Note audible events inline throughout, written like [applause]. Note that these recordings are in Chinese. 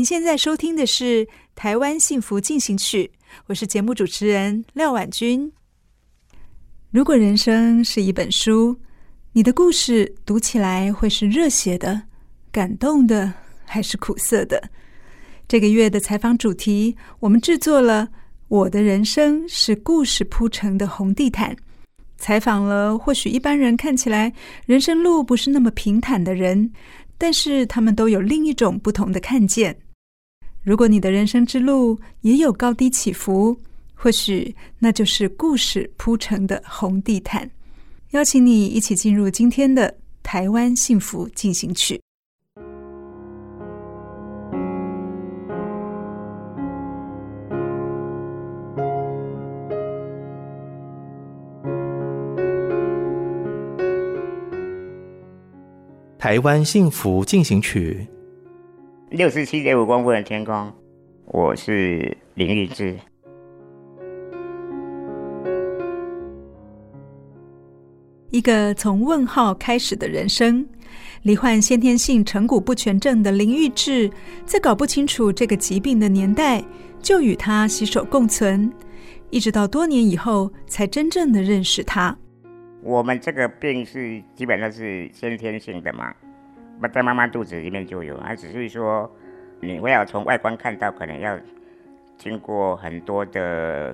您现在收听的是《台湾幸福进行曲》，我是节目主持人廖婉君。如果人生是一本书，你的故事读起来会是热血的、感动的，还是苦涩的？这个月的采访主题，我们制作了《我的人生是故事铺成的红地毯》，采访了或许一般人看起来人生路不是那么平坦的人，但是他们都有另一种不同的看见。如果你的人生之路也有高低起伏，或许那就是故事铺成的红地毯。邀请你一起进入今天的台湾幸福进行曲。台湾幸福进行曲。六十七点五公分的天空，我是林玉志。一个从问号开始的人生，罹患先天性成骨不全症的林玉志，在搞不清楚这个疾病的年代，就与他携手共存，一直到多年以后，才真正的认识他。我们这个病是基本上是先天性的嘛，在妈妈肚子里面就有，它只是说你会要从外观看到，可能要经过很多的，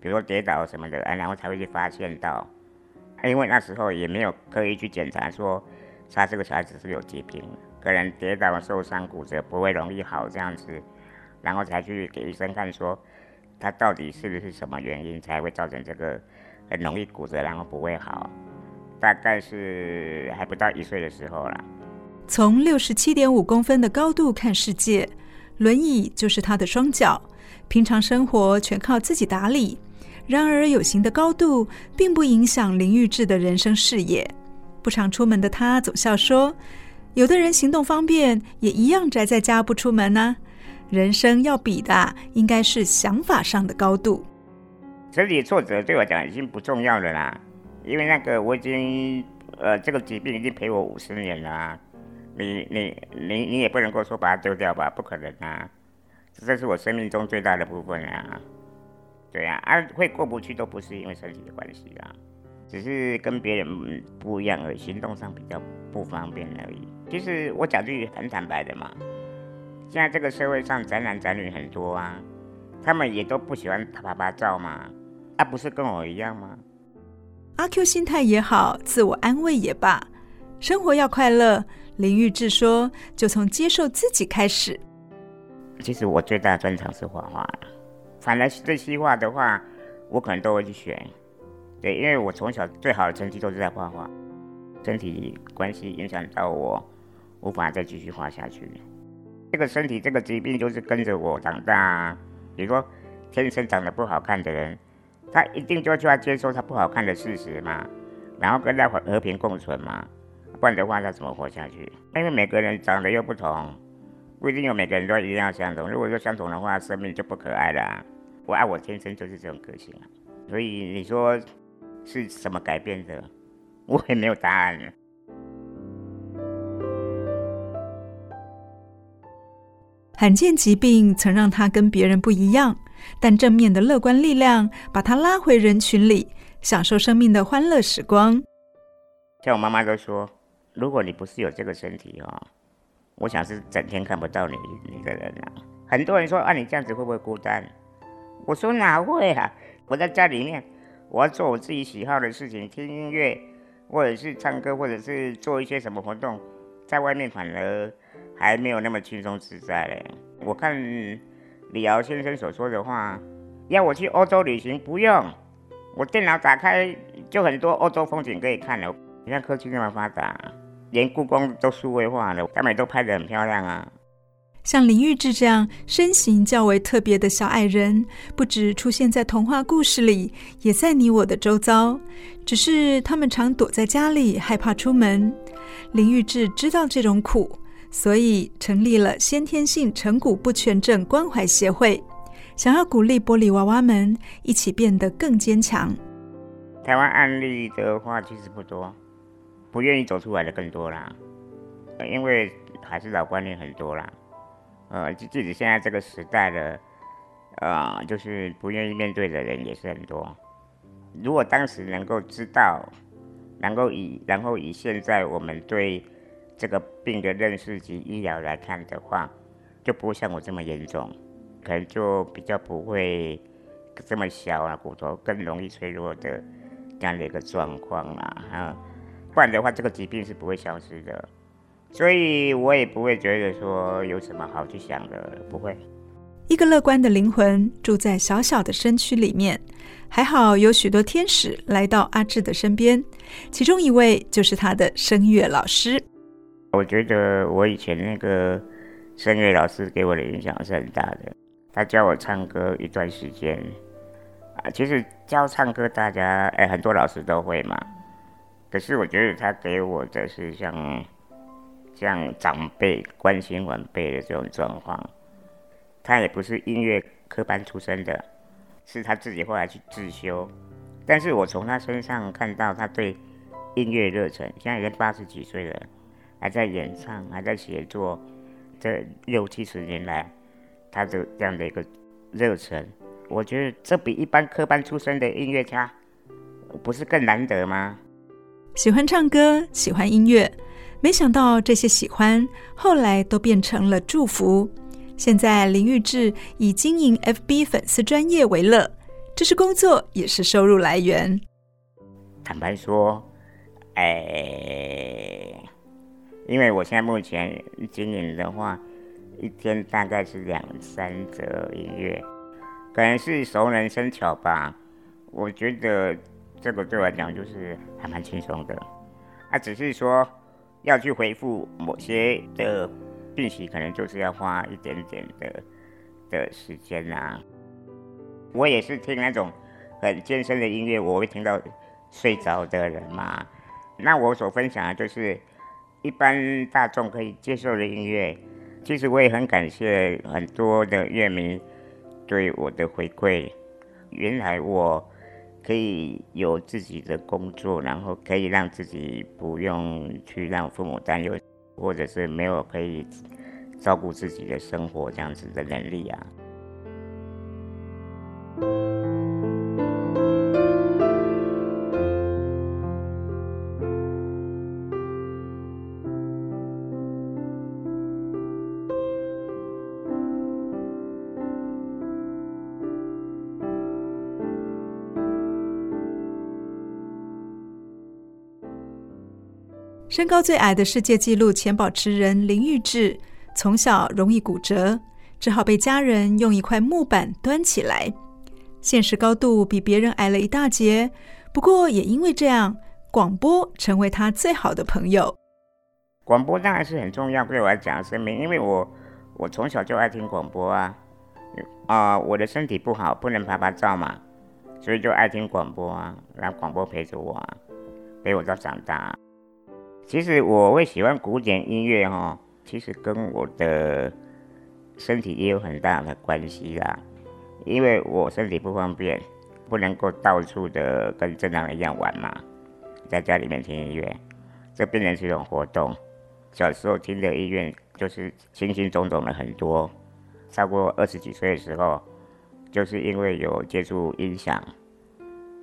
比如说跌倒什么的，然后才会去发现到。因为那时候也没有刻意去检查，说他这个小孩子是不是有疾病，可能跌倒受伤骨折不会容易好这样子，然后才去给医生看，说他到底是不是什么原因才会造成这个很容易骨折，然后不会好。大概是还不到一岁的时候啦。从六十七点五公分的高度看世界，轮椅就是他的双脚，平常生活全靠自己打理。然而，有形的高度并不影响林玉志的人生视野。不常出门的他总笑说：“有的人行动方便，也一样宅在家不出门呢、人生要比的，应该是想法上的高度。”身体挫折对我讲已经不重要了啦，因为那个我已经呃，这个疾病已经陪我五十年了、你你你你也不能够说把它丢掉吧？不可能啊！这是我生命中最大的部分啊。对、啊，啊，会过不去都不是因为身体的关系啦，只是跟别人不一样而已，行动上比较不方便而已。其实我讲句很坦白的嘛，现在这个社会上宅男宅女很多啊，他们也都不喜欢啪啪啪照嘛，啊，不是跟我一样吗？阿 Q 心态也好，自我安慰也罢，生活要快乐。林玉志说，就从接受自己开始。其实我最大的专长是画画。反而是这些画的话，我可能都会去选，对，因为我从小最好的成绩都是在画画，身体关系影响到我，无法再继续画下去。这个身体这个疾病就是跟着我长大，比如说天生长得不好看的人，他一定就就要接受他不好看的事实嘛，然后跟他和平共存嘛，不然的话他怎么活下去？因为每个人长得又不同，不一定有每个人都一样相同。如果说相同的话，生命就不可爱了。我爱我天生就是这种个性啊，所以你说是什么改变的，我也没有答案。罕见疾病曾让他跟别人不一样，但正面的乐观力量把他拉回人群里，享受生命的欢乐时光。像我妈妈都说，如果你不是有这个身体哦，我想是整天看不到你你的人啊。很多人说啊，你这样子会不会孤单？我说哪会啊？我在家里面，我要做我自己喜好的事情，听音乐，或者是唱歌，或者是做一些什么活动，在外面反而还没有那么轻松自在嘞。我看李敖先生所说的话，要我去欧洲旅行，不用，我电脑打开就很多欧洲风景可以看了。你看科技那么发达，连故宫都数位化了，他们都拍得很漂亮啊。像林玉志这样身形较为特别的小矮人，不止出现在童话故事里，也在你我的周遭。只是他们常躲在家里，害怕出门。林玉志知道这种苦，所以成立了先天性成骨不全症关怀协会，想要鼓励玻璃娃娃们一起变得更坚强。台湾案例的话，其实不多。不愿意走出来的更多啦，因为还是老观念很多啦，呃，即使现在这个时代的，呃，就是不愿意面对的人也是很多。如果当时能够知道，能够以然后以现在我们对这个病的认识及医疗来看的话，就不会像我这么严重，可能就比较不会这么小啊，骨头更容易脆弱的这样的一个状况啦，哈。不然的话，这个疾病是不会消失的，所以我也不会觉得说有什么好去想的，不会。一个乐观的灵魂住在小小的身躯里面，还好有许多天使来到阿志的身边，其中一位就是他的声乐老师。我觉得我以前那个声乐老师给我的影响是很大的，他教我唱歌一段时间啊，其实教唱歌大家哎很多老师都会嘛。可是我觉得他给我的是像像长辈关心晚辈的这种状况。他也不是音乐科班出身的，是他自己后来去自修。但是我从他身上看到他对音乐热忱，现在已经八十几岁了，还在演唱，还在写作。这六七十年来，他的这样的一个热忱，我觉得这比一般科班出身的音乐家不是更难得吗？喜欢唱歌，喜欢音乐，没想到这些喜欢后来都变成了祝福。现在林玉志以经营 FB 粉丝专业为乐，这是工作，也是收入来源。坦白说，哎，因为我现在目前经营的话，一天大概是两三则音乐，可能是熟能生巧吧。我觉得。这个对我来讲就是还蛮轻松的，啊，只是说要去回复某些的讯息，可能就是要花一点点的的时间呐、我也是听那种很艰深的音乐，我会听到睡着的人嘛。那我所分享的就是一般大众可以接受的音乐。其实我也很感谢很多的乐迷对我的回馈。原来我。可以有自己的工作，然后可以让自己不用去让父母担忧，或者是没有可以照顾自己的生活这样子的能力啊。身高最矮的世界纪录前保持人林玉志，从小容易骨折，只好被家人用一块木板端起来。现实高度比别人矮了一大截，不过也因为这样，广播成为他最好的朋友。广播当然是很重要，对我来讲生命，因为我我从小就爱听广播啊，啊、我的身体不好，不能拍拍照嘛，所以就爱听广播啊，让广播陪着我啊，陪我到长大。其实我会喜欢古典音乐哈，其实跟我的身体也有很大的关系啦。因为我身体不方便，不能够到处的跟正常人一样玩嘛，在家里面听音乐，这变成是一种活动。小时候听的音乐就是轻轻种种的很多，超过二十几岁的时候，就是因为有接触音响，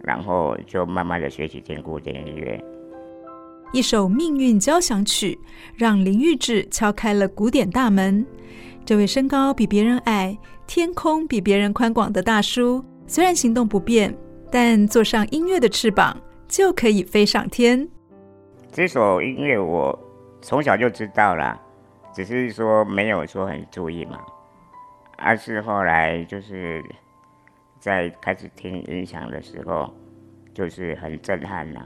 然后就慢慢的学习听古典音乐。一首命运交响曲，让林育志敲开了古典大门。这位身高比别人矮、天空比别人宽广的大叔，虽然行动不便，但坐上音乐的翅膀，就可以飞上天。这首音乐我从小就知道了，只是说没有说很注意嘛，而是后来就是在开始听音响的时候，就是很震撼了，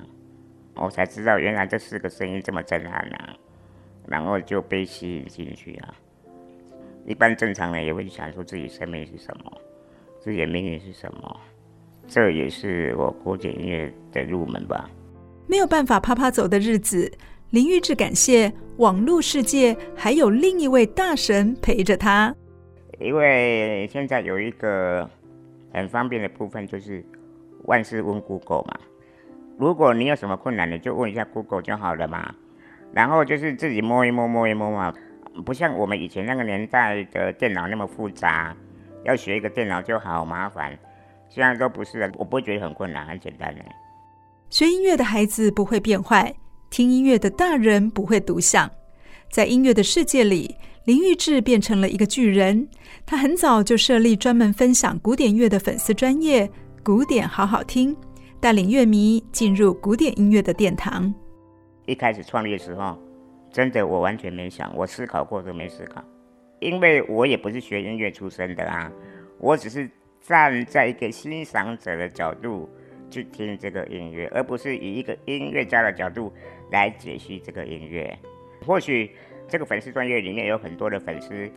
我才知道原来这四个声音这么震撼啊，然后就被吸引进去啊。一般正常人也会想说自己生命是什么，自己的命运是什么。这也是我古典音乐的入门吧。没有办法啪啪走的日子，林玉志感谢网络世界还有另一位大神陪着他。因为现在有一个很方便的部分，就是万事问 Google 嘛。如果你有什么困难，你就问一下 Google 就好了嘛。然后就是自己摸一摸，摸一摸嘛，不像我们以前那个年代的电脑那么复杂，要学一个电脑就好麻烦。现在都不是了，我不会觉得很困难，很简单的。学音乐的孩子不会变坏，听音乐的大人不会独享。在音乐的世界里，林育志变成了一个巨人。他很早就设立专门分享古典乐的粉丝专业“古典好好听”，带领乐迷进入古典音乐的殿堂。一开始创立的时候，真的我完全没想，我思考过都没思考，因为我也不是学音乐出身的啊，我只是站在一个欣赏者的角度。去听这个音乐，而不是以一个音乐家的角度来解析这个音乐。或许这个粉丝专业里面有很多的粉丝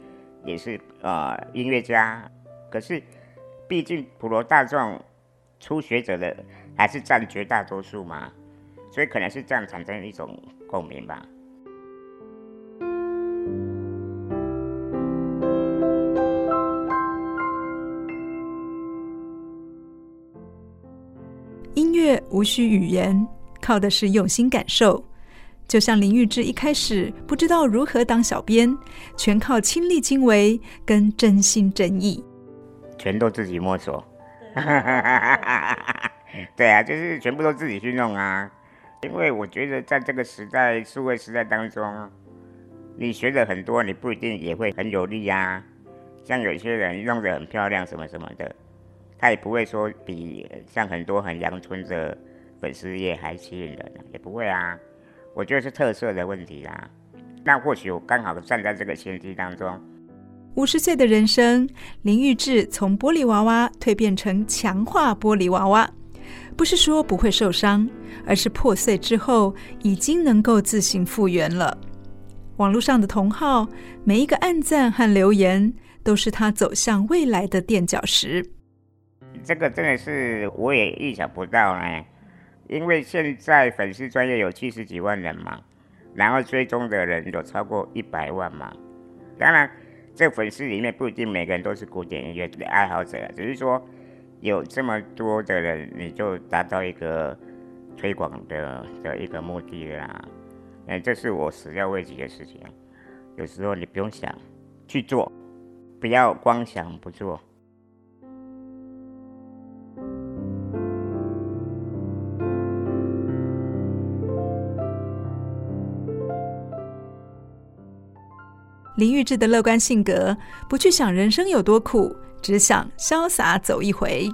也是呃音乐家，可是毕竟普罗大众初学者的还是占绝大多数嘛，所以可能是这样产生一种共鸣吧。音乐无需语言，靠的是用心感受。就像林玉芝一开始不知道如何当小编，全靠亲力亲为跟真心真意，全都自己摸索。[laughs] [laughs] 对啊，就是全部都自己去弄啊。因为我觉得在这个时代，数位时代当中，你学的很多，你不一定也会很有力啊。像有些人弄得很漂亮，什么什么的。他也不会说比像很多很阳春的粉丝页还吸引人，也不会啊。我觉得是特色的问题啦。那或许我刚好站在这个先机当中。五十岁的人生，林玉志从玻璃娃娃蜕变成强化玻璃娃娃，不是说不会受伤，而是破碎之后已经能够自行复原了。网络上的同好，每一个按赞和留言，都是他走向未来的垫脚石。这个真的是我也意想不到呢，因为现在粉丝专业有七十几万人嘛，然后追踪的人有超过一百万嘛。当然，这粉丝里面不一定每个人都是古典音乐的爱好者，只是说有这么多的人，你就达到一个推广的的一个目的啦。嗯，这是我始料未及的事情。有时候你不用想去做，不要光想不做。林育志的乐观性格，不去想人生有多苦，只想潇洒走一回，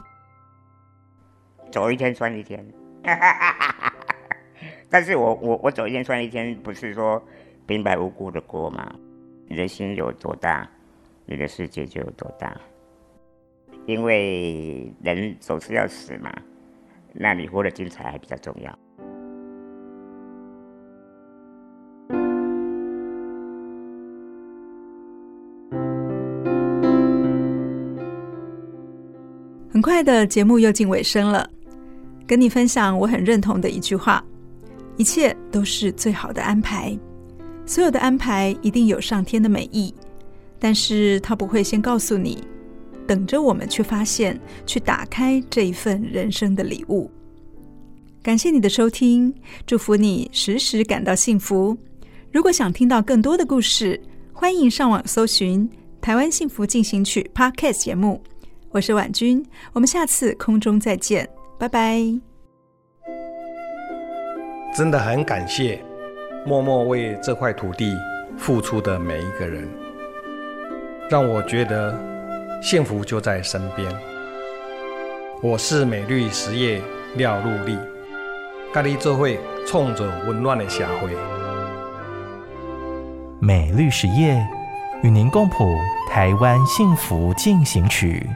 走一天算一天。[laughs] 但是我我我走一天算一天，不是说平白无故的过嘛？你的心有多大，你的世界就有多大。因为人总是要死嘛，那你活得精彩还比较重要。快的节目又近尾声了，跟你分享我很认同的一句话：一切都是最好的安排。所有的安排一定有上天的美意，但是他不会先告诉你，等着我们去发现、去打开这一份人生的礼物。感谢你的收听，祝福你时时感到幸福。如果想听到更多的故事，欢迎上网搜寻《台湾幸福进行曲》Podcast 节目。我是婉君，我们下次空中再见，拜拜。真的很感谢默默为这块土地付出的每一个人，让我觉得幸福就在身边。我是美绿实业廖陆立，跟你做会冲着温暖的社会。美绿实业与您共谱台湾幸福进行曲。